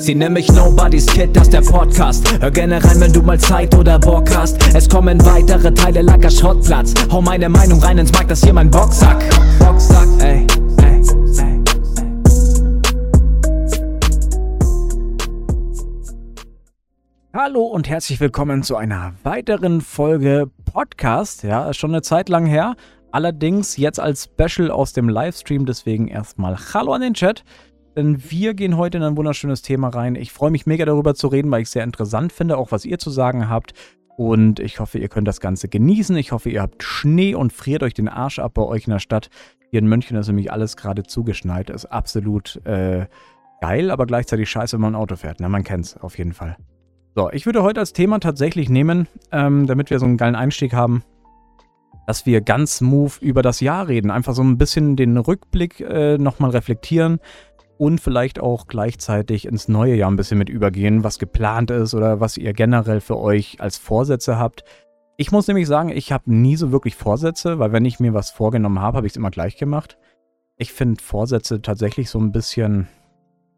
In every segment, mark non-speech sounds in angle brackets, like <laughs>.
Sie nennen mich Nobody's Kid, das ist der Podcast. Hör gerne rein, wenn du mal Zeit oder Bock hast. Es kommen weitere Teile, lager Schrottplatz. Hau meine Meinung rein ins Markt, das hier mein Boxsack. Boxsack, ey. Hallo und herzlich willkommen zu einer weiteren Folge Podcast. Ja, ist schon eine Zeit lang her. Allerdings jetzt als Special aus dem Livestream. Deswegen erstmal Hallo an den Chat. Denn wir gehen heute in ein wunderschönes Thema rein. Ich freue mich mega darüber zu reden, weil ich es sehr interessant finde, auch was ihr zu sagen habt. Und ich hoffe, ihr könnt das Ganze genießen. Ich hoffe, ihr habt Schnee und friert euch den Arsch ab bei euch in der Stadt. Hier in München ist nämlich alles gerade zugeschneit. Ist absolut äh, geil, aber gleichzeitig scheiße, wenn man ein Auto fährt. Na, man kennt es auf jeden Fall. So, ich würde heute als Thema tatsächlich nehmen, ähm, damit wir so einen geilen Einstieg haben, dass wir ganz smooth über das Jahr reden. Einfach so ein bisschen den Rückblick äh, nochmal reflektieren und vielleicht auch gleichzeitig ins neue Jahr ein bisschen mit übergehen, was geplant ist oder was ihr generell für euch als Vorsätze habt. Ich muss nämlich sagen, ich habe nie so wirklich Vorsätze, weil wenn ich mir was vorgenommen habe, habe ich es immer gleich gemacht. Ich finde Vorsätze tatsächlich so ein bisschen,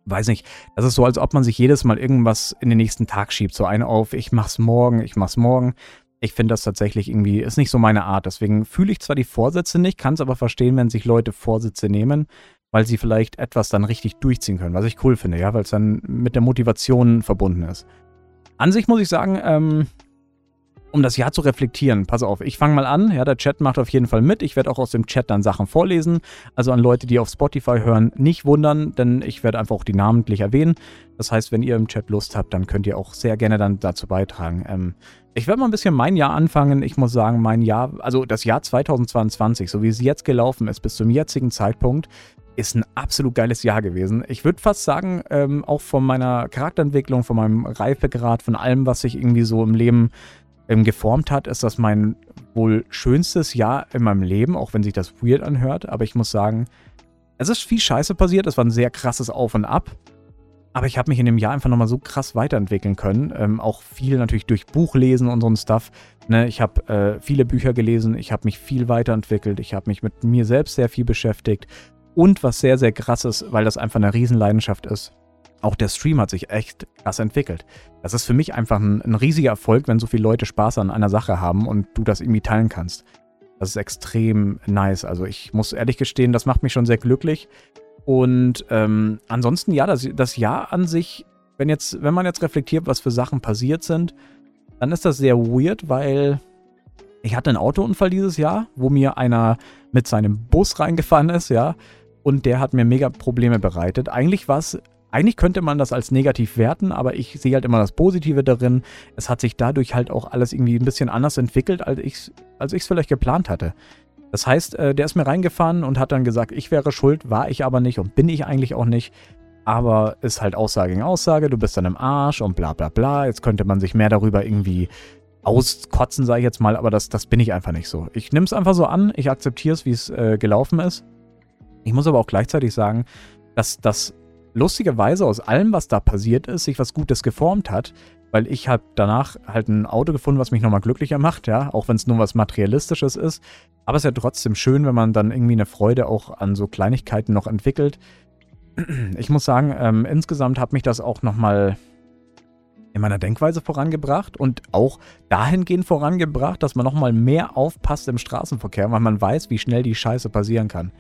weiß nicht, das ist so, als ob man sich jedes Mal irgendwas in den nächsten Tag schiebt. So eine auf, ich mach's morgen, ich mach's morgen. Ich finde das tatsächlich irgendwie, ist nicht so meine Art. Deswegen fühle ich zwar die Vorsätze nicht, kann es aber verstehen, wenn sich Leute Vorsätze nehmen weil sie vielleicht etwas dann richtig durchziehen können, was ich cool finde, ja, weil es dann mit der Motivation verbunden ist. An sich muss ich sagen, ähm, um das Jahr zu reflektieren, pass auf, ich fange mal an, ja, der Chat macht auf jeden Fall mit, ich werde auch aus dem Chat dann Sachen vorlesen, also an Leute, die auf Spotify hören, nicht wundern, denn ich werde einfach auch die namentlich erwähnen, das heißt, wenn ihr im Chat Lust habt, dann könnt ihr auch sehr gerne dann dazu beitragen. Ähm, ich werde mal ein bisschen mein Jahr anfangen, ich muss sagen, mein Jahr, also das Jahr 2022, so wie es jetzt gelaufen ist, bis zum jetzigen Zeitpunkt, ist ein absolut geiles Jahr gewesen. Ich würde fast sagen, ähm, auch von meiner Charakterentwicklung, von meinem Reifegrad, von allem, was sich irgendwie so im Leben ähm, geformt hat, ist das mein wohl schönstes Jahr in meinem Leben, auch wenn sich das weird anhört. Aber ich muss sagen, es ist viel Scheiße passiert. Es war ein sehr krasses Auf und Ab. Aber ich habe mich in dem Jahr einfach nochmal so krass weiterentwickeln können. Ähm, auch viel natürlich durch Buchlesen und so ein Stuff. Ne, ich habe äh, viele Bücher gelesen, ich habe mich viel weiterentwickelt, ich habe mich mit mir selbst sehr viel beschäftigt. Und was sehr, sehr krass ist, weil das einfach eine Riesenleidenschaft ist, auch der Stream hat sich echt krass entwickelt. Das ist für mich einfach ein, ein, riesiger Erfolg, wenn so viele Leute Spaß an einer Sache haben und du das irgendwie teilen kannst. Das ist extrem nice. Also ich muss ehrlich gestehen, das macht mich schon sehr glücklich. Und ähm, ansonsten, ja, das, das Jahr an sich, wenn, jetzt, wenn man jetzt reflektiert, was für Sachen passiert sind, dann ist das sehr weird, weil ich hatte einen Autounfall dieses Jahr, wo mir einer mit seinem Bus reingefahren ist, ja und der hat mir mega Probleme bereitet. Eigentlich war eigentlich könnte man das als negativ werten, aber ich sehe halt immer das Positive darin. Es hat sich dadurch halt auch alles irgendwie ein bisschen anders entwickelt, als ich es als vielleicht geplant hatte. Das heißt, äh, der ist mir reingefahren und hat dann gesagt, ich wäre schuld, war ich aber nicht und bin ich eigentlich auch nicht. Aber ist halt Aussage gegen Aussage, du bist dann im Arsch und bla bla bla. Jetzt könnte man sich mehr darüber irgendwie auskotzen, sage ich jetzt mal, aber das, das bin ich einfach nicht so. Ich nehme es einfach so an, ich akzeptiere es, wie es äh, gelaufen ist ich muss aber auch gleichzeitig sagen, dass das lustigerweise aus allem, was da passiert ist, sich was Gutes geformt hat, weil ich habe danach halt ein Auto gefunden, was mich nochmal glücklicher macht, ja, auch wenn es nur was Materialistisches ist. Aber es ist ja trotzdem schön, wenn man dann irgendwie eine Freude auch an so Kleinigkeiten noch entwickelt. Ich muss sagen, ähm, insgesamt hat mich das auch nochmal in meiner Denkweise vorangebracht und auch dahingehend vorangebracht, dass man nochmal mehr aufpasst im Straßenverkehr, weil man weiß, wie schnell die Scheiße passieren kann.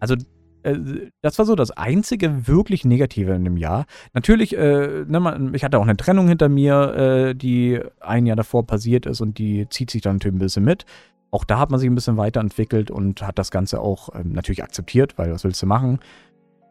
Also äh, das war so das einzige wirklich Negative in dem Jahr. Natürlich, äh, ne, ich hatte auch eine Trennung hinter mir, äh, die ein Jahr davor passiert ist und die zieht sich dann natürlich ein bisschen mit. Auch da hat man sich ein bisschen weiterentwickelt und hat das Ganze auch ähm, natürlich akzeptiert, weil was willst du machen?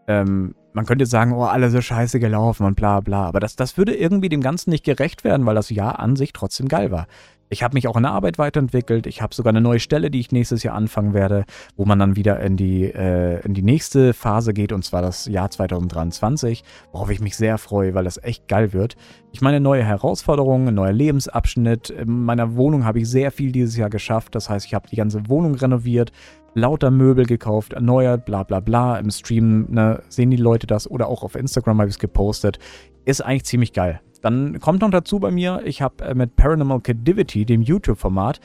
Ähm, man könnte jetzt sagen, oh, alles so scheiße gelaufen und bla bla, aber das, das würde irgendwie dem Ganzen nicht gerecht werden, weil das Jahr an sich trotzdem geil war. Ich habe mich auch in der Arbeit weiterentwickelt. Ich habe sogar eine neue Stelle, die ich nächstes Jahr anfangen werde, wo man dann wieder in die, äh, in die nächste Phase geht, und zwar das Jahr 2023, worauf ich mich sehr freue, weil das echt geil wird. Ich meine, neue Herausforderungen, ein neuer Lebensabschnitt. In meiner Wohnung habe ich sehr viel dieses Jahr geschafft. Das heißt, ich habe die ganze Wohnung renoviert, lauter Möbel gekauft, erneuert, bla bla bla. Im Stream ne, sehen die Leute das oder auch auf Instagram habe ich es gepostet. Ist eigentlich ziemlich geil. Dann kommt noch dazu bei mir, ich habe äh, mit Paranormal Cadivity, dem YouTube-Format,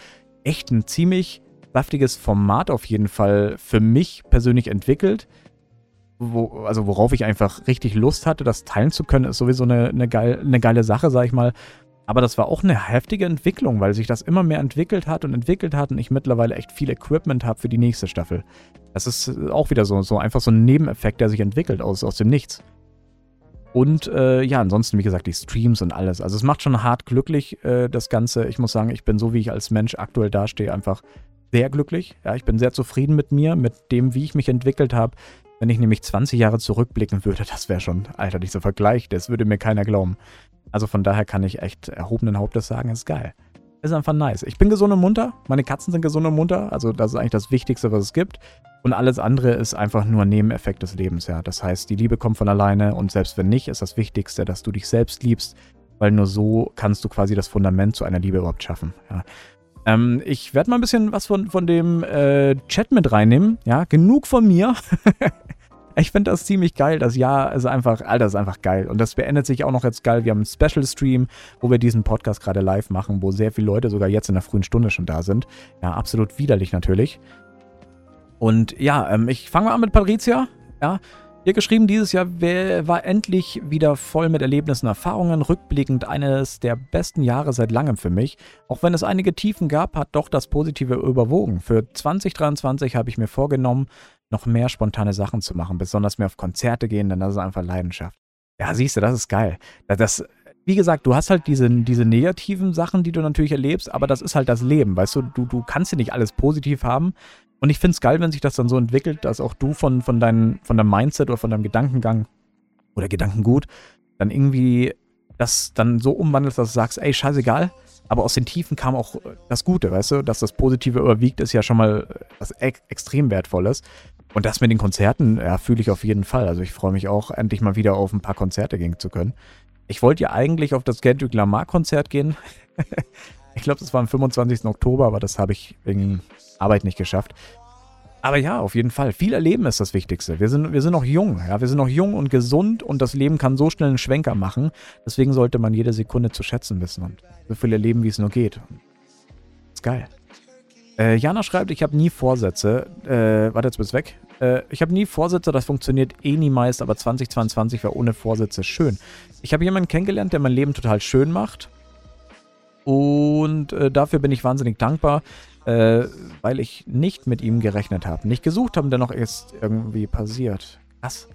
echt ein ziemlich saftiges Format auf jeden Fall für mich persönlich entwickelt. wo, also worauf ich einfach richtig Lust hatte, das teilen zu können, ist sowieso eine, eine, geil, eine geile Sache, sag ich mal. Aber das war auch eine heftige Entwicklung, weil sich das immer mehr entwickelt hat und entwickelt hat und ich mittlerweile echt viel Equipment habe für die nächste Staffel. Das ist auch wieder so, so einfach so ein Nebeneffekt, der sich entwickelt aus, aus dem Nichts. Und äh, ja, ansonsten, wie gesagt, die Streams und alles. Also es macht schon hart glücklich, äh, das Ganze. Ich muss sagen, ich bin so, wie ich als Mensch aktuell dastehe, einfach sehr glücklich. Ja, ich bin sehr zufrieden mit mir, mit dem, wie ich mich entwickelt habe. Wenn ich nämlich 20 Jahre zurückblicken würde, <laughs> das wäre schon, Alter, dieser Vergleich, das würde mir keiner glauben. Also von daher kann ich echt erhobenen Hauptes sagen, ist geil. Ist einfach nice. Ich bin gesund und munter, meine Katzen sind gesund und munter, also das ist eigentlich das Wichtigste, was es gibt. Und alles andere ist einfach nur Nebeneffekt des Lebens, ja. Das heißt, die Liebe kommt von alleine und selbst wenn nicht, ist das Wichtigste, dass du dich selbst liebst, weil nur so kannst du quasi das Fundament zu einer Liebe überhaupt schaffen, ja. Ähm, ich werde mal ein bisschen was von, von dem äh, Chat mit reinnehmen. Ja, genug von mir. <laughs> ich finde das ziemlich geil. Das Jahr ist einfach, Alter, ist einfach geil. Und das beendet sich auch noch jetzt geil. Wir haben einen Special Stream, wo wir diesen Podcast gerade live machen, wo sehr viele Leute sogar jetzt in der frühen Stunde schon da sind. Ja, absolut widerlich natürlich. Und ja, ähm, ich fange mal an mit Patricia. Ja, Ihr geschrieben, dieses Jahr war endlich wieder voll mit Erlebnissen, Erfahrungen, rückblickend eines der besten Jahre seit langem für mich. Auch wenn es einige Tiefen gab, hat doch das Positive überwogen. Für 2023 habe ich mir vorgenommen, noch mehr spontane Sachen zu machen, besonders mehr auf Konzerte gehen, denn das ist einfach Leidenschaft. Ja, siehst du, das ist geil. Das, wie gesagt, du hast halt diese, diese negativen Sachen, die du natürlich erlebst, aber das ist halt das Leben, weißt du, du, du kannst ja nicht alles positiv haben. Und ich finde es geil, wenn sich das dann so entwickelt, dass auch du von, von, dein, von deinem Mindset oder von deinem Gedankengang oder Gedankengut dann irgendwie das dann so umwandelst, dass du sagst, ey, scheißegal, aber aus den Tiefen kam auch das Gute, weißt du, dass das Positive überwiegt, ist ja schon mal was ex extrem Wertvolles. Und das mit den Konzerten, ja, fühle ich auf jeden Fall. Also ich freue mich auch, endlich mal wieder auf ein paar Konzerte gehen zu können. Ich wollte ja eigentlich auf das Kendrick Lamar Konzert gehen. <laughs> ich glaube, das war am 25. Oktober, aber das habe ich wegen Arbeit nicht geschafft. Aber ja, auf jeden Fall. Viel erleben ist das Wichtigste. Wir sind, wir sind noch jung, ja. Wir sind noch jung und gesund und das Leben kann so schnell einen Schwenker machen. Deswegen sollte man jede Sekunde zu schätzen wissen und so viel erleben, wie es nur geht. Ist geil. Äh, Jana schreibt, ich habe nie Vorsätze. Äh, warte, jetzt bist du weg. Äh, ich habe nie Vorsätze, das funktioniert eh nie meist, aber 2022 war ohne Vorsätze schön. Ich habe jemanden kennengelernt, der mein Leben total schön macht. Und äh, dafür bin ich wahnsinnig dankbar äh, weil ich nicht mit ihm gerechnet habe. Nicht gesucht habe, dennoch ist irgendwie passiert. Was?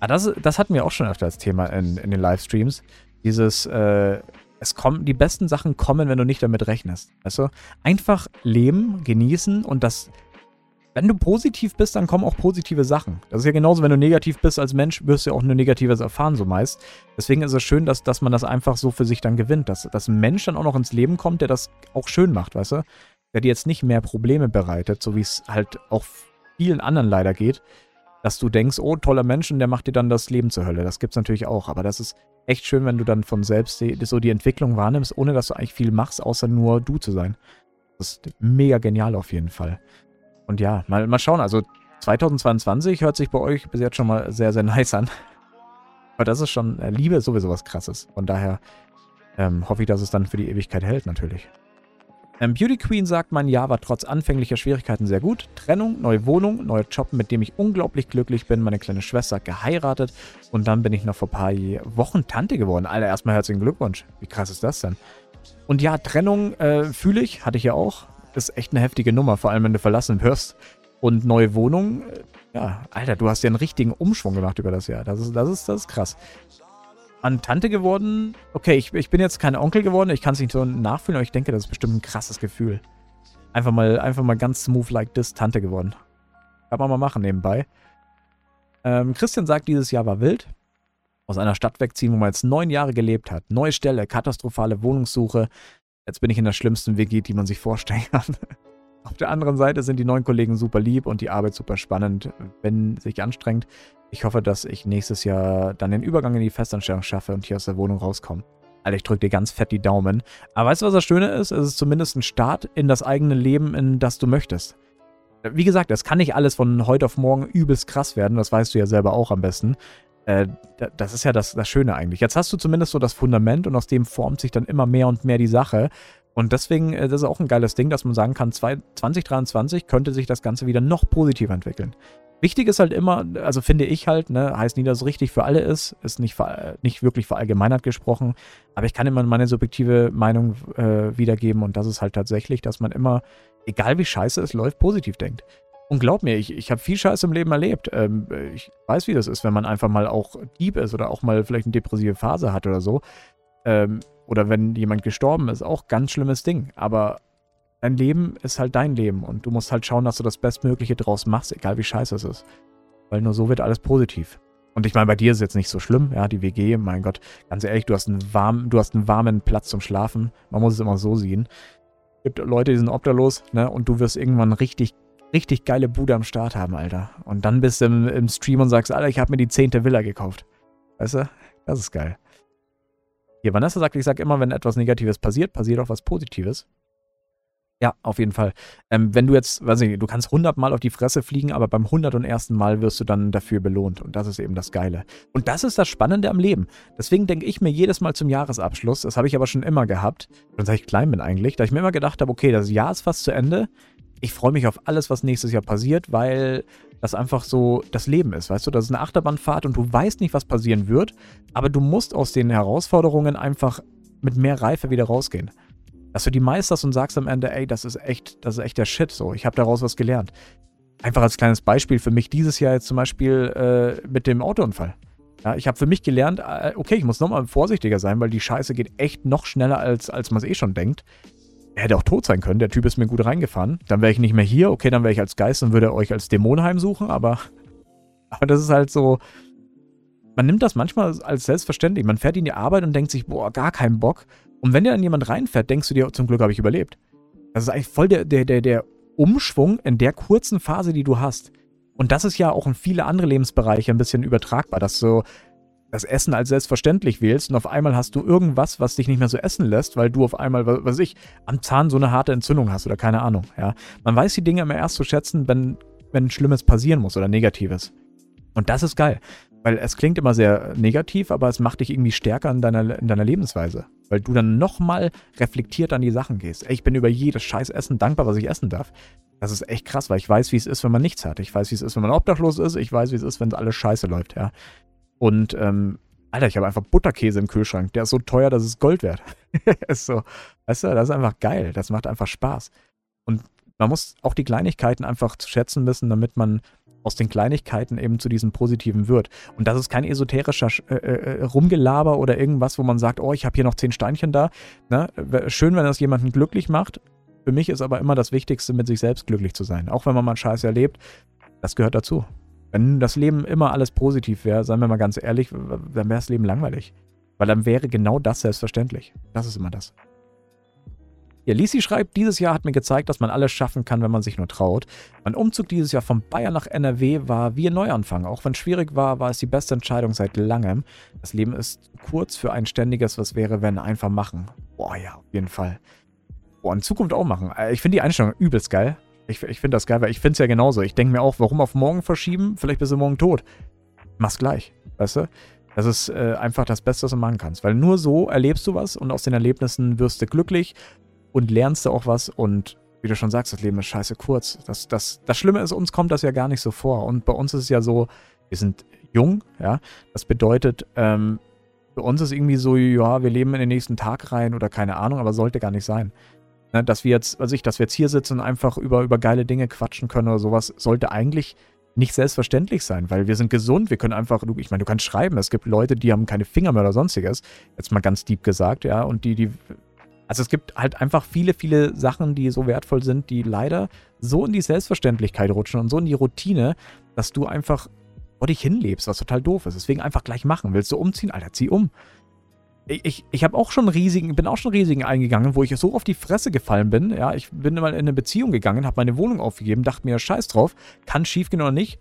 Ah, das, das hatten wir auch schon öfter als Thema in, in den Livestreams. Dieses, äh, es kommen, die besten Sachen kommen, wenn du nicht damit rechnest. Weißt du? Einfach leben, genießen und das. Wenn du positiv bist, dann kommen auch positive Sachen. Das ist ja genauso, wenn du negativ bist als Mensch, wirst du ja auch nur Negatives erfahren, so meist. Deswegen ist es schön, dass, dass man das einfach so für sich dann gewinnt. Dass, dass ein Mensch dann auch noch ins Leben kommt, der das auch schön macht, weißt du? der dir jetzt nicht mehr Probleme bereitet, so wie es halt auch vielen anderen leider geht, dass du denkst, oh, toller Mensch, und der macht dir dann das Leben zur Hölle. Das gibt es natürlich auch, aber das ist echt schön, wenn du dann von selbst so die Entwicklung wahrnimmst, ohne dass du eigentlich viel machst, außer nur du zu sein. Das ist mega genial auf jeden Fall. Und ja, mal, mal schauen, also 2022 hört sich bei euch bis jetzt schon mal sehr, sehr <laughs> nice an. Aber das ist schon, äh, Liebe ist sowieso was krasses. Von daher ähm, hoffe ich, dass es dann für die Ewigkeit hält, natürlich. Ähm, Beauty Queen sagt, mein Jahr war trotz anfänglicher Schwierigkeiten sehr gut. Trennung, neue Wohnung, neuer Job, mit dem ich unglaublich glücklich bin. Meine kleine Schwester geheiratet und dann bin ich noch vor ein paar Wochen Tante geworden. Alter, erstmal herzlichen Glückwunsch. Wie krass ist das denn? Und ja, Trennung äh, fühle ich, hatte ich ja auch. Ist echt eine heftige Nummer, vor allem wenn du verlassen wirst. Und neue Wohnung, äh, ja, Alter, du hast ja einen richtigen Umschwung gemacht über das Jahr. Das ist, das ist, das ist krass an Tante geworden. Okay, ich, ich bin jetzt kein Onkel geworden, ich kann es nicht so nachfühlen, aber ich denke, das ist bestimmt ein krasses Gefühl. Einfach mal, einfach mal ganz smooth like this Tante geworden. Kann man mal machen nebenbei. Ähm, Christian sagt, dieses Jahr war wild. Aus einer Stadt wegziehen, wo man jetzt neun Jahre gelebt hat. Neue Stelle, katastrophale Wohnungssuche. Jetzt bin ich in der schlimmsten WG, die man sich vorstellen kann. <laughs> Auf der anderen Seite sind die neuen Kollegen super lieb und die Arbeit super spannend, wenn sich anstrengt. Ich hoffe, dass ich nächstes Jahr dann den Übergang in die Festanstellung schaffe und hier aus der Wohnung rauskomme. Alter, ich drücke dir ganz fett die Daumen. Aber weißt du, was das Schöne ist? Es ist zumindest ein Start in das eigene Leben, in das du möchtest. Wie gesagt, es kann nicht alles von heute auf morgen übelst krass werden. Das weißt du ja selber auch am besten. Äh, das ist ja das, das Schöne eigentlich. Jetzt hast du zumindest so das Fundament und aus dem formt sich dann immer mehr und mehr die Sache. Und deswegen, äh, das ist auch ein geiles Ding, dass man sagen kann, 2023 könnte sich das Ganze wieder noch positiver entwickeln. Wichtig ist halt immer, also finde ich halt, ne, heißt nie, dass es richtig für alle ist, ist nicht, nicht wirklich verallgemeinert gesprochen, aber ich kann immer meine subjektive Meinung äh, wiedergeben und das ist halt tatsächlich, dass man immer, egal wie scheiße es läuft, positiv denkt. Und glaub mir, ich, ich habe viel Scheiße im Leben erlebt. Ähm, ich weiß, wie das ist, wenn man einfach mal auch Dieb ist oder auch mal vielleicht eine depressive Phase hat oder so. Ähm, oder wenn jemand gestorben ist, auch ganz schlimmes Ding. Aber dein Leben ist halt dein Leben und du musst halt schauen, dass du das Bestmögliche draus machst, egal wie scheiße es ist. Weil nur so wird alles positiv. Und ich meine, bei dir ist es jetzt nicht so schlimm, ja, die WG, mein Gott, ganz ehrlich, du hast einen, warm, du hast einen warmen Platz zum Schlafen. Man muss es immer so sehen. Es gibt Leute, die sind obdachlos, ne, und du wirst irgendwann richtig, richtig geile Bude am Start haben, Alter. Und dann bist du im, im Stream und sagst, Alter, ich habe mir die zehnte Villa gekauft. Weißt du? Das ist geil. Hier, Vanessa sagt, ich sage immer, wenn etwas Negatives passiert, passiert auch was Positives. Ja, auf jeden Fall. Ähm, wenn du jetzt, weiß ich, du kannst 100 Mal auf die Fresse fliegen, aber beim 101. Mal wirst du dann dafür belohnt. Und das ist eben das Geile. Und das ist das Spannende am Leben. Deswegen denke ich mir jedes Mal zum Jahresabschluss, das habe ich aber schon immer gehabt, schon seit ich klein bin eigentlich, da ich mir immer gedacht habe, okay, das Jahr ist fast zu Ende. Ich freue mich auf alles, was nächstes Jahr passiert, weil das einfach so das Leben ist, weißt du? Das ist eine Achterbahnfahrt und du weißt nicht, was passieren wird, aber du musst aus den Herausforderungen einfach mit mehr Reife wieder rausgehen dass du die meisterst und sagst am Ende, ey, das ist echt, das ist echt der Shit, so, ich habe daraus was gelernt. Einfach als kleines Beispiel für mich dieses Jahr jetzt zum Beispiel äh, mit dem Autounfall. Ja, ich habe für mich gelernt, äh, okay, ich muss nochmal vorsichtiger sein, weil die Scheiße geht echt noch schneller, als, als man es eh schon denkt. Er hätte auch tot sein können, der Typ ist mir gut reingefahren. Dann wäre ich nicht mehr hier, okay, dann wäre ich als Geist und würde euch als Dämon heimsuchen, aber, <laughs> aber das ist halt so, man nimmt das manchmal als selbstverständlich. Man fährt in die Arbeit und denkt sich, boah, gar keinen Bock. Und wenn dir dann jemand reinfährt, denkst du dir, zum Glück habe ich überlebt. Das ist eigentlich voll der, der, der, der Umschwung in der kurzen Phase, die du hast. Und das ist ja auch in viele andere Lebensbereiche ein bisschen übertragbar, dass du das Essen als selbstverständlich wählst und auf einmal hast du irgendwas, was dich nicht mehr so essen lässt, weil du auf einmal, was weiß ich, am Zahn so eine harte Entzündung hast oder keine Ahnung. Ja. Man weiß die Dinge immer erst zu schätzen, wenn, wenn Schlimmes passieren muss oder Negatives. Und das ist geil. Weil es klingt immer sehr negativ, aber es macht dich irgendwie stärker in deiner, in deiner Lebensweise. Weil du dann nochmal reflektiert an die Sachen gehst. Ey, ich bin über jedes scheiß Essen dankbar, was ich essen darf. Das ist echt krass, weil ich weiß, wie es ist, wenn man nichts hat. Ich weiß, wie es ist, wenn man obdachlos ist. Ich weiß, wie es ist, wenn alles scheiße läuft, ja. Und, ähm, Alter, ich habe einfach Butterkäse im Kühlschrank. Der ist so teuer, dass es Gold wert. <laughs> ist so, weißt du, das ist einfach geil. Das macht einfach Spaß. Und man muss auch die Kleinigkeiten einfach zu schätzen wissen, damit man aus den Kleinigkeiten eben zu diesem Positiven wird. Und das ist kein esoterischer äh, äh, Rumgelaber oder irgendwas, wo man sagt, oh, ich habe hier noch zehn Steinchen da. Ne? Schön, wenn das jemanden glücklich macht. Für mich ist aber immer das Wichtigste, mit sich selbst glücklich zu sein. Auch wenn man mal Scheiß erlebt, das gehört dazu. Wenn das Leben immer alles positiv wäre, seien wir mal ganz ehrlich, dann wäre das Leben langweilig. Weil dann wäre genau das selbstverständlich. Das ist immer das. Ja, Lisi schreibt, dieses Jahr hat mir gezeigt, dass man alles schaffen kann, wenn man sich nur traut. Mein Umzug dieses Jahr von Bayern nach NRW war wie ein Neuanfang. Auch wenn es schwierig war, war es die beste Entscheidung seit langem. Das Leben ist kurz für ein ständiges, was wäre, wenn einfach machen. Boah, ja, auf jeden Fall. Boah, in Zukunft auch machen. Äh, ich finde die Einstellung übelst geil. Ich, ich finde das geil, weil ich finde es ja genauso. Ich denke mir auch, warum auf morgen verschieben? Vielleicht bist du morgen tot. Mach's gleich, weißt du? Das ist äh, einfach das Beste, was du machen kannst. Weil nur so erlebst du was und aus den Erlebnissen wirst du glücklich, und lernst du auch was und wie du schon sagst, das Leben ist scheiße kurz. Das, das, das Schlimme ist, uns kommt das ja gar nicht so vor. Und bei uns ist es ja so, wir sind jung, ja. Das bedeutet, ähm, für uns ist irgendwie so, ja, wir leben in den nächsten Tag rein oder keine Ahnung, aber sollte gar nicht sein. Ne, dass wir jetzt, also ich, dass wir jetzt hier sitzen und einfach über, über geile Dinge quatschen können oder sowas, sollte eigentlich nicht selbstverständlich sein, weil wir sind gesund, wir können einfach, ich meine, du kannst schreiben, es gibt Leute, die haben keine Finger mehr oder sonstiges, jetzt mal ganz deep gesagt, ja, und die, die also es gibt halt einfach viele, viele Sachen, die so wertvoll sind, die leider so in die Selbstverständlichkeit rutschen und so in die Routine, dass du einfach vor dich hinlebst, was total doof ist. Deswegen einfach gleich machen. Willst du umziehen? Alter, zieh um. Ich, ich, ich habe auch schon riesigen, bin auch schon riesigen eingegangen, wo ich so auf die Fresse gefallen bin. Ja, ich bin mal in eine Beziehung gegangen, habe meine Wohnung aufgegeben, dachte mir, scheiß drauf, kann schief gehen oder nicht.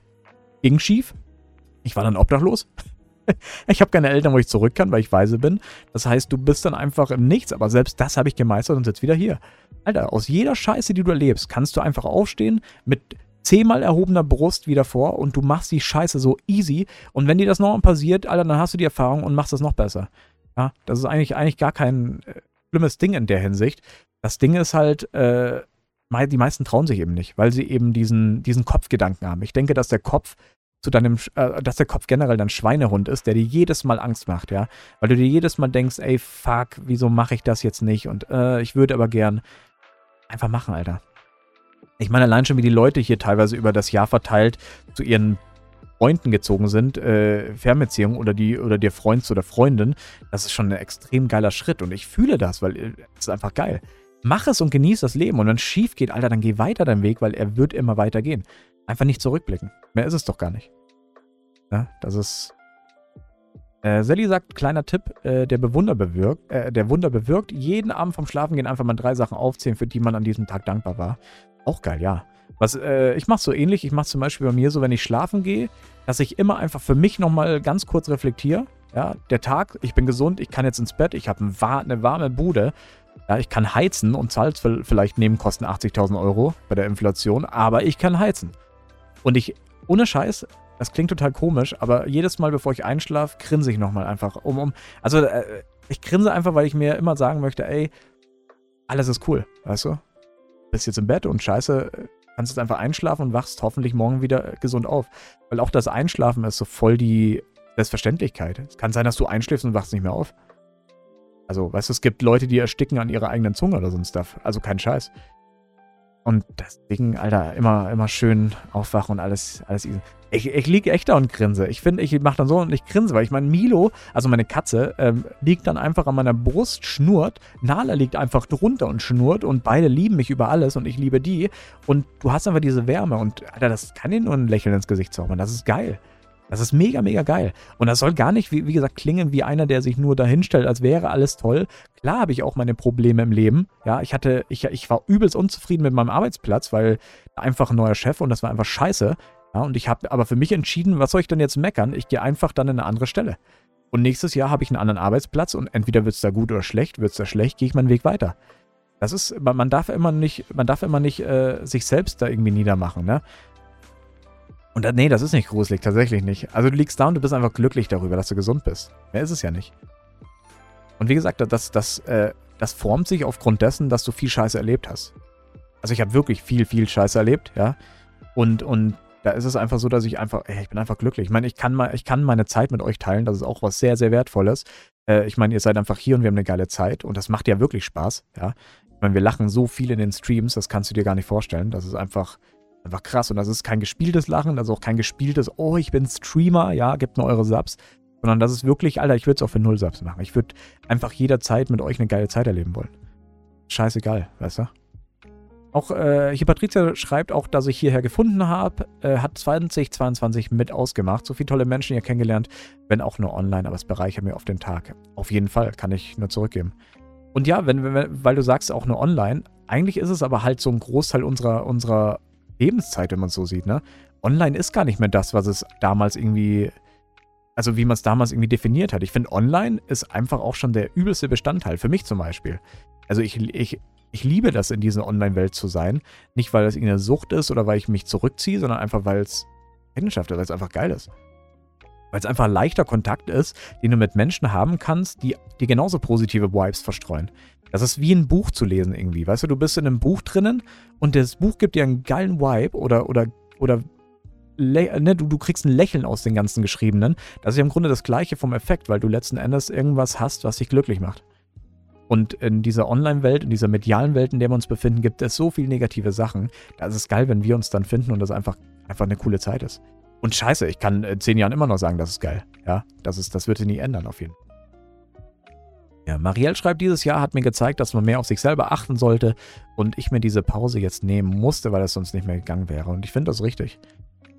Ging schief. Ich war dann obdachlos. <laughs> ich habe keine Eltern, wo ich zurück kann, weil ich weise bin. Das heißt, du bist dann einfach im Nichts, aber selbst das habe ich gemeistert und sitze wieder hier. Alter, aus jeder Scheiße, die du erlebst, kannst du einfach aufstehen mit zehnmal erhobener Brust wieder vor und du machst die Scheiße so easy. Und wenn dir das nochmal passiert, Alter, dann hast du die Erfahrung und machst das noch besser. Ja, das ist eigentlich, eigentlich gar kein äh, schlimmes Ding in der Hinsicht. Das Ding ist halt, äh, die meisten trauen sich eben nicht, weil sie eben diesen, diesen Kopfgedanken haben. Ich denke, dass der Kopf zu deinem, äh, dass der Kopf generell dein Schweinehund ist, der dir jedes Mal Angst macht, ja. Weil du dir jedes Mal denkst, ey, fuck, wieso mache ich das jetzt nicht? Und äh, ich würde aber gern einfach machen, Alter. Ich meine, allein schon, wie die Leute hier teilweise über das Jahr verteilt zu ihren Freunden gezogen sind, äh, Fernbeziehung oder die oder der Freund oder Freundin, das ist schon ein extrem geiler Schritt und ich fühle das, weil äh, es ist einfach geil. Mach es und genieß das Leben und wenn es schief geht, Alter, dann geh weiter deinen Weg, weil er wird immer weiter gehen. Einfach nicht zurückblicken. Mehr ist es doch gar nicht. Ja, das ist. Äh, Sally sagt, kleiner Tipp, äh, der Bewunder bewirkt, äh, der Wunder bewirkt, jeden Abend vom Schlafen gehen einfach mal drei Sachen aufzählen, für die man an diesem Tag dankbar war. Auch geil, ja. Was, äh, ich mache so ähnlich, ich mache zum Beispiel bei mir so, wenn ich schlafen gehe, dass ich immer einfach für mich nochmal ganz kurz reflektiere. Ja, der Tag, ich bin gesund, ich kann jetzt ins Bett, ich habe eine warme Bude. Ja, ich kann heizen und zahlt vielleicht Nebenkosten 80.000 Euro bei der Inflation, aber ich kann heizen. Und ich, ohne Scheiß, das klingt total komisch, aber jedes Mal, bevor ich einschlafe, grinse ich nochmal einfach um, um. Also, äh, ich grinse einfach, weil ich mir immer sagen möchte, ey, alles ist cool, weißt du? Bist jetzt im Bett und scheiße, kannst jetzt einfach einschlafen und wachst hoffentlich morgen wieder gesund auf. Weil auch das Einschlafen ist so voll die Selbstverständlichkeit. Es kann sein, dass du einschläfst und wachst nicht mehr auf. Also, weißt du, es gibt Leute, die ersticken an ihrer eigenen Zunge oder so ein Stuff. Also kein Scheiß. Und deswegen, Alter, immer, immer schön aufwachen und alles, alles easy. Ich, ich liege echt da und grinse. Ich finde, ich mache dann so und ich grinse, weil ich meine, Milo, also meine Katze, ähm, liegt dann einfach an meiner Brust, schnurrt. Nala liegt einfach drunter und schnurrt und beide lieben mich über alles und ich liebe die. Und du hast einfach diese Wärme und, Alter, das kann dir nur ein Lächeln ins Gesicht zaubern. Das ist geil. Das ist mega, mega geil. Und das soll gar nicht, wie, wie gesagt, klingen wie einer, der sich nur dahinstellt, als wäre alles toll. Klar habe ich auch meine Probleme im Leben. Ja, ich hatte, ich, ich war übelst unzufrieden mit meinem Arbeitsplatz, weil einfach ein neuer Chef und das war einfach scheiße. Ja, und ich habe aber für mich entschieden, was soll ich denn jetzt meckern? Ich gehe einfach dann in eine andere Stelle. Und nächstes Jahr habe ich einen anderen Arbeitsplatz und entweder wird es da gut oder schlecht, wird es da schlecht, gehe ich meinen Weg weiter. Das ist, man, darf immer nicht, man darf immer nicht äh, sich selbst da irgendwie niedermachen, ne? Und da, nee, das ist nicht gruselig, tatsächlich nicht. Also du liegst da und du bist einfach glücklich darüber, dass du gesund bist. Mehr ist es ja nicht. Und wie gesagt, das, das, äh, das formt sich aufgrund dessen, dass du viel Scheiße erlebt hast. Also ich habe wirklich viel, viel Scheiße erlebt, ja. Und, und da ist es einfach so, dass ich einfach, ey, ich bin einfach glücklich. Ich meine, ich kann, mal, ich kann meine Zeit mit euch teilen, das ist auch was sehr, sehr Wertvolles. Äh, ich meine, ihr seid einfach hier und wir haben eine geile Zeit und das macht ja wirklich Spaß, ja. Ich meine, wir lachen so viel in den Streams, das kannst du dir gar nicht vorstellen. Das ist einfach, einfach krass. Und das ist kein gespieltes Lachen, ist auch kein gespieltes, oh, ich bin Streamer, ja, gebt mir eure Subs. Sondern das ist wirklich, Alter, ich würde es auch für null Subs machen. Ich würde einfach jederzeit mit euch eine geile Zeit erleben wollen. Scheißegal, weißt du? Auch äh, hier Patricia schreibt auch, dass ich hierher gefunden habe, äh, hat 2022 mit ausgemacht. So viele tolle Menschen hier kennengelernt, wenn auch nur online, aber es bereichert mir auf den Tag. Auf jeden Fall, kann ich nur zurückgeben. Und ja, wenn, wenn, weil du sagst auch nur online, eigentlich ist es aber halt so ein Großteil unserer, unserer Lebenszeit, wenn man es so sieht, ne? Online ist gar nicht mehr das, was es damals irgendwie, also wie man es damals irgendwie definiert hat. Ich finde, online ist einfach auch schon der übelste Bestandteil, für mich zum Beispiel. Also ich, ich, ich liebe das, in dieser Online-Welt zu sein. Nicht, weil es irgendeine Sucht ist oder weil ich mich zurückziehe, sondern einfach, weil es Leidenschaft ist, weil es einfach geil ist. Weil es einfach ein leichter Kontakt ist, den du mit Menschen haben kannst, die, die genauso positive Vibes verstreuen. Das ist wie ein Buch zu lesen irgendwie. Weißt du, du bist in einem Buch drinnen und das Buch gibt dir einen geilen Vibe oder, oder, oder ne, du, du kriegst ein Lächeln aus den ganzen Geschriebenen. Das ist ja im Grunde das Gleiche vom Effekt, weil du letzten Endes irgendwas hast, was dich glücklich macht. Und in dieser Online-Welt, in dieser medialen Welt, in der wir uns befinden, gibt es so viele negative Sachen. Da ist es geil, wenn wir uns dann finden und das einfach, einfach eine coole Zeit ist. Und scheiße, ich kann in zehn Jahren immer noch sagen, das ist geil. Ja, das, ist, das wird sich nie ändern, auf jeden Fall. Ja, Marielle schreibt, dieses Jahr hat mir gezeigt, dass man mehr auf sich selber achten sollte und ich mir diese Pause jetzt nehmen musste, weil es sonst nicht mehr gegangen wäre. Und ich finde das richtig.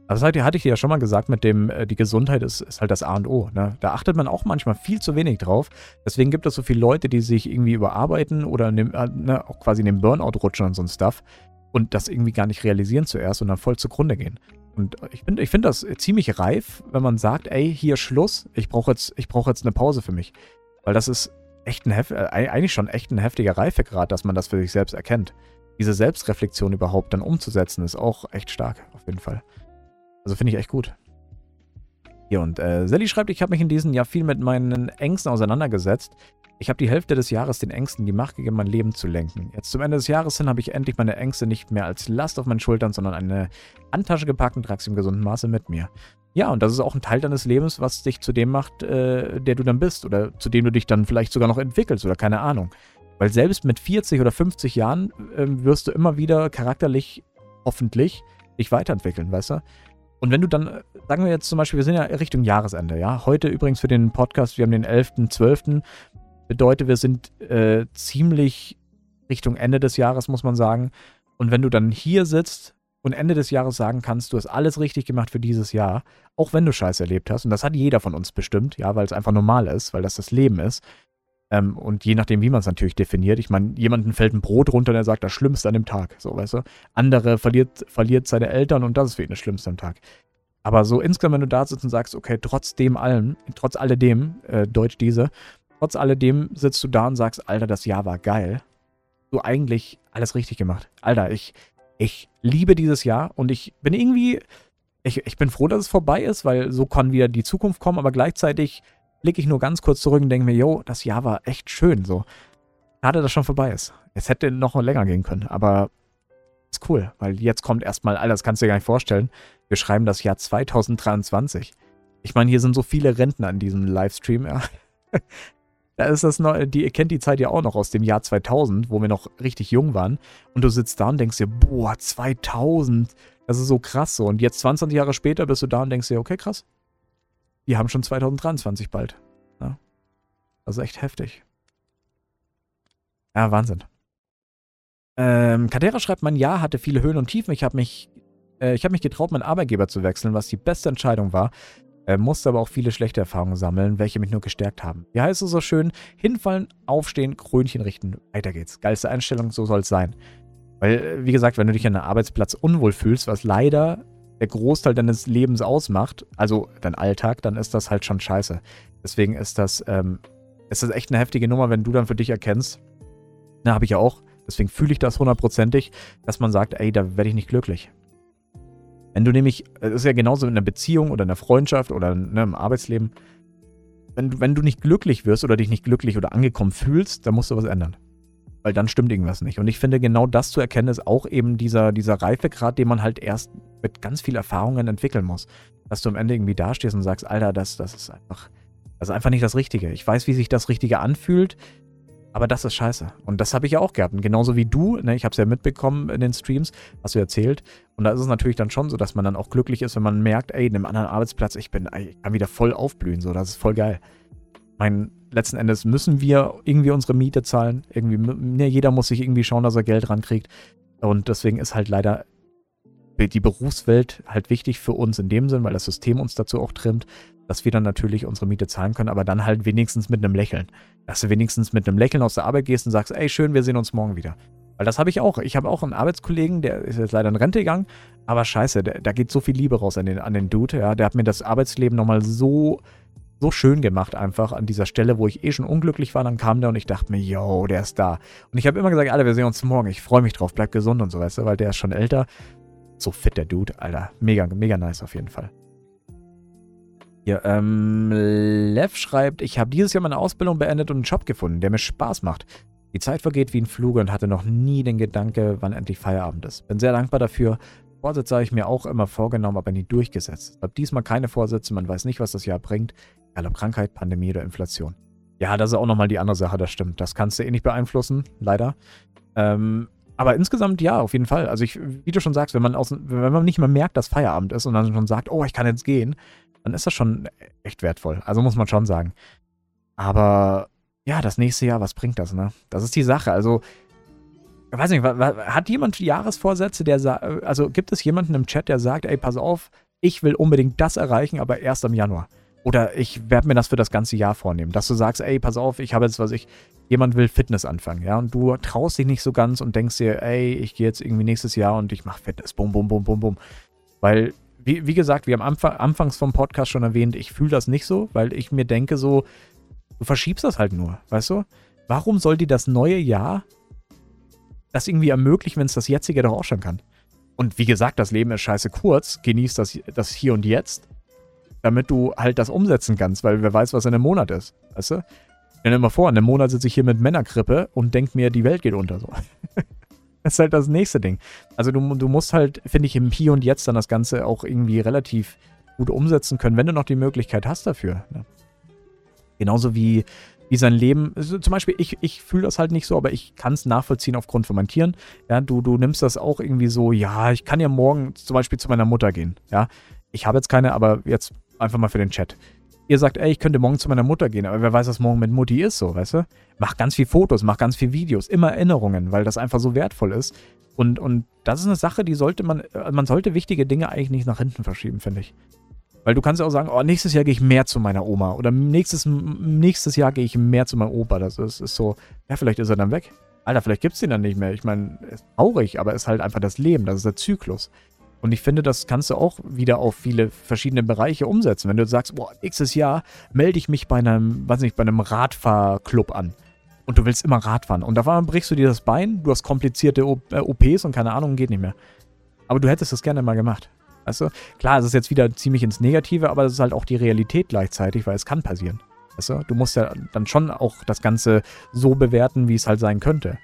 Also das hatte ich dir ja schon mal gesagt, mit dem, äh, die Gesundheit ist, ist halt das A und O. Ne? Da achtet man auch manchmal viel zu wenig drauf. Deswegen gibt es so viele Leute, die sich irgendwie überarbeiten oder dem, äh, ne, auch quasi in den Burnout rutschen und so ein Stuff und das irgendwie gar nicht realisieren zuerst und dann voll zugrunde gehen. Und ich finde ich find das ziemlich reif, wenn man sagt, ey, hier Schluss, ich brauche jetzt, brauch jetzt eine Pause für mich. Weil das ist echt ein Hef äh, eigentlich schon echt ein heftiger Reifegrad, dass man das für sich selbst erkennt. Diese Selbstreflexion überhaupt dann umzusetzen, ist auch echt stark, auf jeden Fall. Also finde ich echt gut. Hier und äh, Sally schreibt, ich habe mich in diesem Jahr viel mit meinen Ängsten auseinandergesetzt. Ich habe die Hälfte des Jahres den Ängsten die Macht gegeben, mein Leben zu lenken. Jetzt zum Ende des Jahres hin habe ich endlich meine Ängste nicht mehr als Last auf meinen Schultern, sondern eine Handtasche gepackt und trage sie im gesunden Maße mit mir. Ja, und das ist auch ein Teil deines Lebens, was dich zu dem macht, äh, der du dann bist oder zu dem du dich dann vielleicht sogar noch entwickelst oder keine Ahnung. Weil selbst mit 40 oder 50 Jahren äh, wirst du immer wieder charakterlich, hoffentlich, dich weiterentwickeln, weißt du? Und wenn du dann, äh, sagen wir jetzt zum Beispiel, wir sind ja Richtung Jahresende, ja. Heute übrigens für den Podcast, wir haben den 11.12. Bedeutet, wir sind äh, ziemlich Richtung Ende des Jahres, muss man sagen. Und wenn du dann hier sitzt und Ende des Jahres sagen kannst, du hast alles richtig gemacht für dieses Jahr, auch wenn du Scheiß erlebt hast, und das hat jeder von uns bestimmt, ja, weil es einfach normal ist, weil das das Leben ist. Ähm, und je nachdem, wie man es natürlich definiert. Ich meine, jemanden fällt ein Brot runter und er sagt, das Schlimmste an dem Tag, so, weißt du. Andere verliert, verliert seine Eltern und das ist für ihn das Schlimmste am Tag. Aber so insgesamt, wenn du da sitzt und sagst, okay, trotz dem allem, trotz alledem, äh, Deutsch diese, Trotz alledem sitzt du da und sagst, Alter, das Jahr war geil. Du eigentlich alles richtig gemacht. Alter, ich, ich liebe dieses Jahr und ich bin irgendwie, ich, ich bin froh, dass es vorbei ist, weil so kann wieder die Zukunft kommen, aber gleichzeitig blicke ich nur ganz kurz zurück und denke mir, yo, das Jahr war echt schön, so. Schade, dass schon vorbei ist. Es hätte noch länger gehen können, aber ist cool, weil jetzt kommt erstmal, Alter, das kannst du dir gar nicht vorstellen. Wir schreiben das Jahr 2023. Ich meine, hier sind so viele Rentner in diesem Livestream, ja. Da ist das noch, die, ihr kennt die Zeit ja auch noch aus dem Jahr 2000, wo wir noch richtig jung waren. Und du sitzt da und denkst dir, boah, 2000, das ist so krass so. Und jetzt 20 Jahre später bist du da und denkst dir, okay, krass. Die haben schon 2023 bald. Ja. Das ist echt heftig. Ja, Wahnsinn. Ähm, Kadera schreibt, mein Jahr hatte viele Höhen und Tiefen. Ich habe mich, äh, hab mich getraut, meinen Arbeitgeber zu wechseln, was die beste Entscheidung war. Er musste aber auch viele schlechte Erfahrungen sammeln, welche mich nur gestärkt haben. Wie heißt es so schön? Hinfallen, aufstehen, Krönchen richten, weiter geht's. Geilste Einstellung, so soll es sein. Weil, äh, wie gesagt, wenn du dich an einem Arbeitsplatz unwohl fühlst, was leider der Großteil deines Lebens ausmacht, also dein Alltag, dann ist das halt schon scheiße. Deswegen ist das, ähm, ist das echt eine heftige Nummer, wenn du dann für dich erkennst, na, habe ich ja auch, deswegen fühle ich das hundertprozentig, dass man sagt, ey, da werde ich nicht glücklich. Wenn du nämlich, das ist ja genauso in einer Beziehung oder in einer Freundschaft oder ne, im Arbeitsleben, wenn du, wenn du nicht glücklich wirst oder dich nicht glücklich oder angekommen fühlst, dann musst du was ändern. Weil dann stimmt irgendwas nicht. Und ich finde, genau das zu erkennen, ist auch eben dieser, dieser Reifegrad, den man halt erst mit ganz viel Erfahrungen entwickeln muss. Dass du am Ende irgendwie dastehst und sagst, Alter, das, das ist einfach, das ist einfach nicht das Richtige. Ich weiß, wie sich das Richtige anfühlt. Aber das ist scheiße. Und das habe ich ja auch gehabt. Und genauso wie du, ne, ich habe es ja mitbekommen in den Streams, hast du erzählt. Und da ist es natürlich dann schon so, dass man dann auch glücklich ist, wenn man merkt, ey, in einem anderen Arbeitsplatz, ich bin, ich kann wieder voll aufblühen. So, das ist voll geil. Mein, letzten Endes müssen wir irgendwie unsere Miete zahlen. Irgendwie, ne, jeder muss sich irgendwie schauen, dass er Geld rankriegt. Und deswegen ist halt leider die Berufswelt halt wichtig für uns in dem Sinn, weil das System uns dazu auch trimmt, dass wir dann natürlich unsere Miete zahlen können, aber dann halt wenigstens mit einem Lächeln. Dass du wenigstens mit einem Lächeln aus der Arbeit gehst und sagst, ey, schön, wir sehen uns morgen wieder. Weil das habe ich auch. Ich habe auch einen Arbeitskollegen, der ist jetzt leider in Rente gegangen, aber scheiße, der, da geht so viel Liebe raus an den, an den Dude. Ja. Der hat mir das Arbeitsleben nochmal so, so schön gemacht, einfach an dieser Stelle, wo ich eh schon unglücklich war. Dann kam der und ich dachte mir, yo, der ist da. Und ich habe immer gesagt, Alter, wir sehen uns morgen. Ich freue mich drauf, bleib gesund und so, weißt du, weil der ist schon älter. So fit, der Dude, Alter. Mega, mega nice auf jeden Fall. Hier, ähm, Lev schreibt, ich habe dieses Jahr meine Ausbildung beendet und einen Job gefunden, der mir Spaß macht. Die Zeit vergeht wie ein Flug und hatte noch nie den Gedanke, wann endlich Feierabend ist. Bin sehr dankbar dafür. Vorsätze habe ich mir auch immer vorgenommen, aber nie durchgesetzt. Ich habe diesmal keine Vorsätze, man weiß nicht, was das Jahr bringt. Egal ob Krankheit, Pandemie oder Inflation. Ja, das ist auch nochmal die andere Sache, das stimmt. Das kannst du eh nicht beeinflussen, leider. Ähm, aber insgesamt ja, auf jeden Fall. Also ich, wie du schon sagst, wenn man, aus, wenn man nicht mehr merkt, dass Feierabend ist und dann schon sagt, oh, ich kann jetzt gehen, dann ist das schon echt wertvoll. Also muss man schon sagen. Aber ja, das nächste Jahr, was bringt das, ne? Das ist die Sache. Also, ich weiß nicht, hat jemand Jahresvorsätze, der also gibt es jemanden im Chat, der sagt, ey, pass auf, ich will unbedingt das erreichen, aber erst im Januar. Oder ich werde mir das für das ganze Jahr vornehmen. Dass du sagst, ey, pass auf, ich habe jetzt, was ich, jemand will Fitness anfangen, ja, und du traust dich nicht so ganz und denkst dir, ey, ich gehe jetzt irgendwie nächstes Jahr und ich mache Fitness, bum, bum, bum, bum, bum. Weil wie, wie gesagt, wir haben Anfang, anfangs vom Podcast schon erwähnt, ich fühle das nicht so, weil ich mir denke so, du verschiebst das halt nur, weißt du? Warum soll dir das neue Jahr das irgendwie ermöglichen, wenn es das jetzige doch auch schon kann? Und wie gesagt, das Leben ist scheiße kurz, genieß das, das Hier und Jetzt, damit du halt das umsetzen kannst, weil wer weiß, was in einem Monat ist, weißt du? Stell dir mal vor, in einem Monat sitze ich hier mit Männerkrippe und denke mir, die Welt geht unter. So. <laughs> das ist halt das nächste Ding. Also du, du musst halt, finde ich, im Hier und Jetzt dann das Ganze auch irgendwie relativ gut umsetzen können, wenn du noch die Möglichkeit hast dafür. Ne? Genauso wie, wie sein Leben. Also zum Beispiel, ich, ich fühle das halt nicht so, aber ich kann es nachvollziehen aufgrund von meinen Tieren. Ja, du, du nimmst das auch irgendwie so, ja, ich kann ja morgen zum Beispiel zu meiner Mutter gehen. Ja, ich habe jetzt keine, aber jetzt einfach mal für den Chat ihr sagt, ey, ich könnte morgen zu meiner Mutter gehen, aber wer weiß, was morgen mit Mutti ist, so, weißt du? Mach ganz viel Fotos, mach ganz viel Videos, immer Erinnerungen, weil das einfach so wertvoll ist. Und, und das ist eine Sache, die sollte man, äh, man sollte wichtige Dinge eigentlich nicht nach hinten verschieben, finde ich. Weil du kannst ja auch sagen, oh, nächstes Jahr gehe ich mehr zu meiner Oma oder nächstes, nächstes Jahr gehe ich mehr zu meinem Opa. Das ist, ist so, ja, vielleicht ist er dann weg. Alter, vielleicht gibt es den dann nicht mehr. Ich meine, ist traurig, aber ist halt einfach das Leben, das ist der Zyklus. Und ich finde, das kannst du auch wieder auf viele verschiedene Bereiche umsetzen. Wenn du sagst, boah, nächstes Jahr melde ich mich bei einem, weiß nicht, bei einem Radfahrclub an. Und du willst immer Radfahren. Und einmal brichst du dir das Bein, du hast komplizierte OPs äh, und keine Ahnung, geht nicht mehr. Aber du hättest das gerne mal gemacht. Weißt du? Klar, es ist jetzt wieder ziemlich ins Negative, aber es ist halt auch die Realität gleichzeitig, weil es kann passieren. Weißt du? Du musst ja dann schon auch das Ganze so bewerten, wie es halt sein könnte.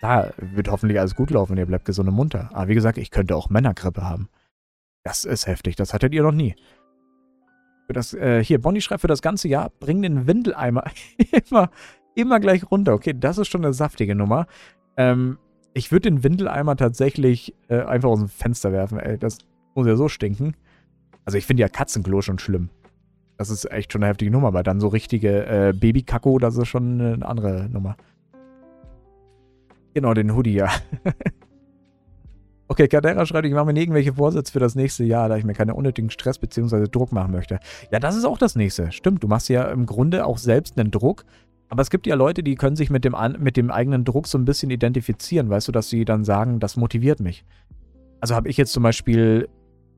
Da wird hoffentlich alles gut laufen, ihr bleibt gesund und munter. Aber wie gesagt, ich könnte auch Männergrippe haben. Das ist heftig, das hattet ihr noch nie. Für das, äh, hier, Bonnie schreibt für das ganze Jahr, bring den Windeleimer <laughs> immer, immer gleich runter. Okay, das ist schon eine saftige Nummer. Ähm, ich würde den Windeleimer tatsächlich äh, einfach aus dem Fenster werfen, ey. Das muss ja so stinken. Also ich finde ja Katzenklo schon schlimm. Das ist echt schon eine heftige Nummer, aber dann so richtige äh, Babykacko, das ist schon eine andere Nummer. Genau, den Hoodie, ja. okay, Cadera schreibt, ich mache mir irgendwelche Vorsätze für das nächste Jahr, da ich mir keinen unnötigen Stress bzw. Druck machen möchte. Ja, das ist auch das nächste. Stimmt, du machst ja im Grunde auch selbst einen Druck. Aber es gibt ja Leute, die können sich mit dem, mit dem eigenen Druck so ein bisschen identifizieren, weißt du, dass sie dann sagen, das motiviert mich. Also habe ich jetzt zum Beispiel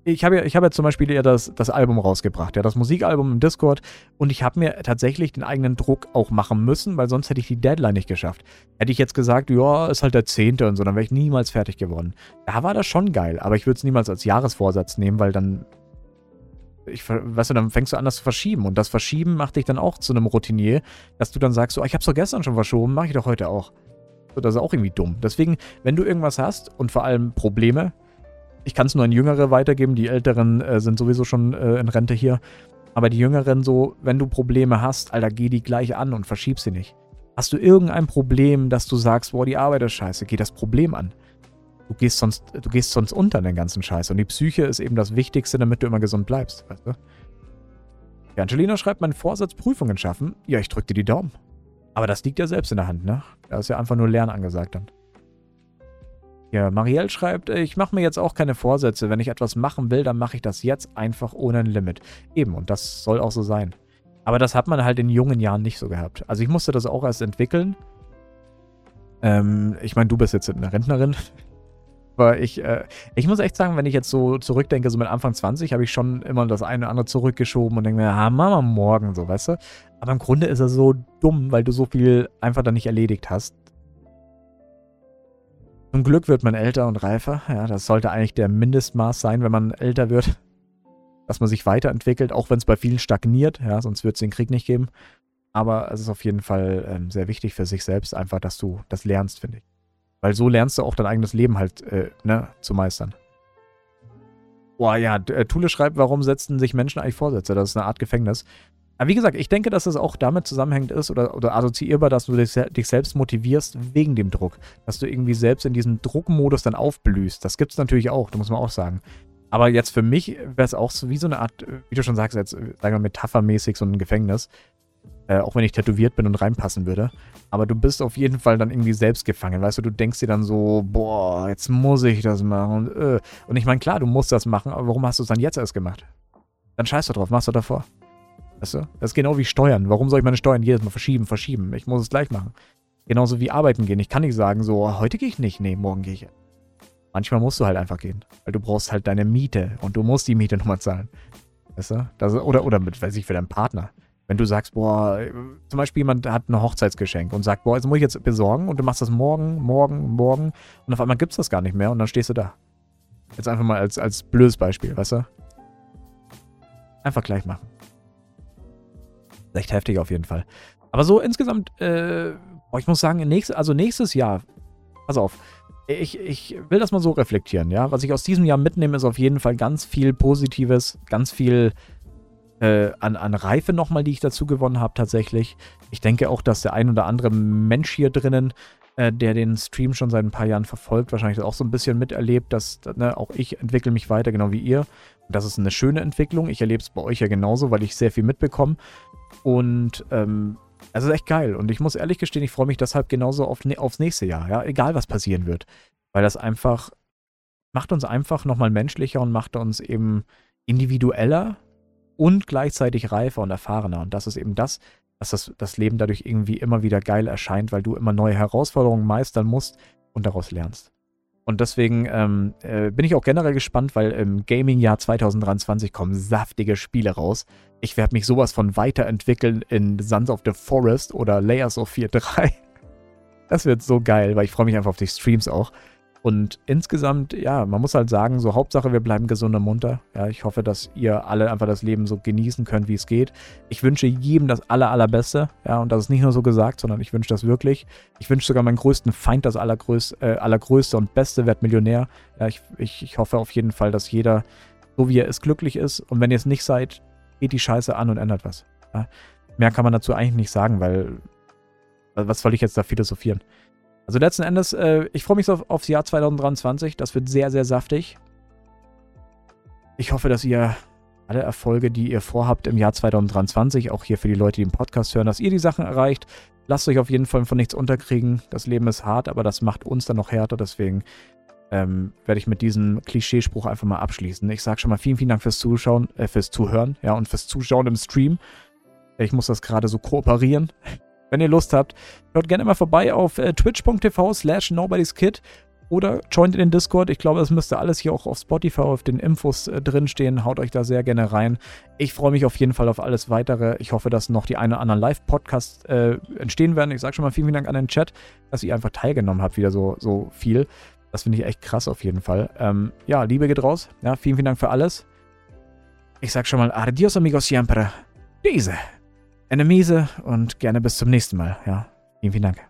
ich habe ja, ich hab ja zum Beispiel ja das, das Album rausgebracht, ja, das Musikalbum im Discord. Und ich habe mir tatsächlich den eigenen Druck auch machen müssen, weil sonst hätte ich die Deadline nicht geschafft. Hätte ich jetzt gesagt, ja, ist halt der Zehnte und so, dann wäre ich niemals fertig geworden. Da war das schon geil, aber ich würde es niemals als Jahresvorsatz nehmen, weil dann. Ich, weißt du, dann fängst du an, das zu verschieben. Und das Verschieben macht dich dann auch zu einem Routinier, dass du dann sagst, so, ich habe es doch gestern schon verschoben, mache ich doch heute auch. So, das ist auch irgendwie dumm. Deswegen, wenn du irgendwas hast und vor allem Probleme, ich kann es nur an Jüngere weitergeben. Die Älteren äh, sind sowieso schon äh, in Rente hier. Aber die Jüngeren so, wenn du Probleme hast, Alter, geh die gleich an und verschieb sie nicht. Hast du irgendein Problem, dass du sagst, boah, die Arbeit ist scheiße, geh das Problem an. Du gehst sonst, du gehst sonst unter in den ganzen Scheiß. Und die Psyche ist eben das Wichtigste, damit du immer gesund bleibst, weißt du? Ja, Angelina schreibt, mein Vorsatz Prüfungen schaffen. Ja, ich drück dir die Daumen. Aber das liegt ja selbst in der Hand, ne? Da ist ja einfach nur Lernen angesagt dann. Ja, Marielle schreibt, äh, ich mache mir jetzt auch keine Vorsätze. Wenn ich etwas machen will, dann mache ich das jetzt einfach ohne ein Limit. Eben, und das soll auch so sein. Aber das hat man halt in jungen Jahren nicht so gehabt. Also ich musste das auch erst entwickeln. Ähm, ich meine, du bist jetzt eine Rentnerin. <laughs> Aber ich, äh, ich muss echt sagen, wenn ich jetzt so zurückdenke, so mit Anfang 20, habe ich schon immer das eine oder andere zurückgeschoben und denke mir, ah, Mama, morgen, so, weißt du? Aber im Grunde ist er so dumm, weil du so viel einfach dann nicht erledigt hast. Zum Glück wird man älter und reifer. Ja, das sollte eigentlich der Mindestmaß sein, wenn man älter wird. <laughs> Dass man sich weiterentwickelt, auch wenn es bei vielen stagniert. Ja, sonst wird es den Krieg nicht geben. Aber es ist auf jeden Fall ähm, sehr wichtig für sich selbst, einfach, dass du das lernst, finde ich. Weil so lernst du auch dein eigenes Leben halt äh, ne, zu meistern. Boah, ja, äh, Thule schreibt, warum setzen sich Menschen eigentlich Vorsätze? Das ist eine Art Gefängnis. Aber wie gesagt, ich denke, dass es auch damit zusammenhängend ist oder, oder assoziierbar, dass du dich, dich, selbst motivierst wegen dem Druck. Dass du irgendwie selbst in diesem Druckmodus dann aufblühst. Das gibt es natürlich auch, da muss man auch sagen. Aber jetzt für mich wäre es auch so wie so eine Art, wie du schon sagst, jetzt sagen wir metaphermäßig so ein Gefängnis. Äh, auch wenn ich tätowiert bin und reinpassen würde. Aber du bist auf jeden Fall dann irgendwie selbst gefangen. Weißt du, du denkst dir dann so, boah, jetzt muss ich das machen. Und, äh. ich meine, klar, du musst das machen, aber warum hast du es dann jetzt erst gemacht? Dann scheiß du drauf, machst du davor. Weißt du? Das ist genau wie Steuern. Warum soll ich meine Steuern jedes Mal verschieben, verschieben? Ich muss es gleich machen. Genauso wie arbeiten gehen. Ich kann nicht sagen, so, heute gehe ich nicht. Nee, morgen gehe ich. Manchmal musst du halt einfach gehen. Weil du brauchst halt deine Miete und du musst die Miete <laughs> nochmal zahlen. Weißt du? Das, oder, oder mit, weiß ich, für deinen Partner. Wenn du sagst, boah, zum Beispiel jemand hat ein Hochzeitsgeschenk und sagt, boah, das muss ich jetzt besorgen und du machst das morgen, morgen, morgen und auf einmal gibt es das gar nicht mehr und dann stehst du da. Jetzt einfach mal als, als blödes Beispiel, weißt du? Einfach gleich machen. Echt heftig auf jeden Fall. Aber so insgesamt, äh, ich muss sagen, nächst, also nächstes Jahr, pass auf, ich, ich will das mal so reflektieren, ja. Was ich aus diesem Jahr mitnehme, ist auf jeden Fall ganz viel Positives, ganz viel äh, an, an Reife nochmal, die ich dazu gewonnen habe, tatsächlich. Ich denke auch, dass der ein oder andere Mensch hier drinnen, äh, der den Stream schon seit ein paar Jahren verfolgt, wahrscheinlich auch so ein bisschen miterlebt, dass ne, auch ich entwickle mich weiter, genau wie ihr. Und das ist eine schöne Entwicklung. Ich erlebe es bei euch ja genauso, weil ich sehr viel mitbekomme. Und ähm, es ist echt geil. Und ich muss ehrlich gestehen, ich freue mich deshalb genauso auf, aufs nächste Jahr, ja, egal was passieren wird. Weil das einfach macht uns einfach nochmal menschlicher und macht uns eben individueller und gleichzeitig reifer und erfahrener. Und das ist eben das, dass das, das Leben dadurch irgendwie immer wieder geil erscheint, weil du immer neue Herausforderungen meistern musst und daraus lernst. Und deswegen ähm, äh, bin ich auch generell gespannt, weil im Gaming-Jahr 2023 kommen saftige Spiele raus. Ich werde mich sowas von weiterentwickeln in Sons of the Forest oder Layers of 4.3. <laughs> Das wird so geil, weil ich freue mich einfach auf die Streams auch. Und insgesamt, ja, man muss halt sagen, so Hauptsache, wir bleiben gesund und munter. Ja, ich hoffe, dass ihr alle einfach das Leben so genießen könnt, wie es geht. Ich wünsche jedem das aller, allerbeste. Ja, und das ist nicht nur so gesagt, sondern ich wünsche das wirklich. Ich wünsche sogar meinen größten Feind das allergrößte, äh, allergrößte und beste wird Millionär. Ja, ich, ich, ich hoffe auf jeden Fall, dass jeder, so wie er ist, glücklich ist. Und wenn ihr es nicht seid, geht die Scheiße an und ändert was. Ja? Mehr kann man dazu eigentlich nicht sagen, weil was soll ich jetzt da philosophieren? Also letzten Endes, äh, ich freue mich auf, aufs Jahr 2023. Das wird sehr, sehr saftig. Ich hoffe, dass ihr alle Erfolge, die ihr vorhabt im Jahr 2023, auch hier für die Leute, die den Podcast hören, dass ihr die Sachen erreicht. Lasst euch auf jeden Fall von nichts unterkriegen. Das Leben ist hart, aber das macht uns dann noch härter. Deswegen ähm, werde ich mit diesem Klischeespruch einfach mal abschließen. Ich sage schon mal vielen, vielen Dank fürs Zuschauen, äh, fürs Zuhören, ja, und fürs Zuschauen im Stream. Ich muss das gerade so kooperieren. <laughs> Wenn ihr Lust habt, schaut gerne mal vorbei auf äh, twitch.tv slash nobodyskid oder joint in den Discord. Ich glaube, das müsste alles hier auch auf Spotify auf den Infos äh, drinstehen. Haut euch da sehr gerne rein. Ich freue mich auf jeden Fall auf alles weitere. Ich hoffe, dass noch die eine oder anderen Live-Podcasts äh, entstehen werden. Ich sage schon mal vielen, vielen Dank an den Chat, dass ihr einfach teilgenommen habt, wieder so, so viel. Das finde ich echt krass auf jeden Fall. Ähm, ja, Liebe geht raus. Ja, vielen, vielen Dank für alles. Ich sage schon mal Adios, amigos siempre. Diese. Eine Miese und gerne bis zum nächsten Mal. Ja, vielen, vielen Dank.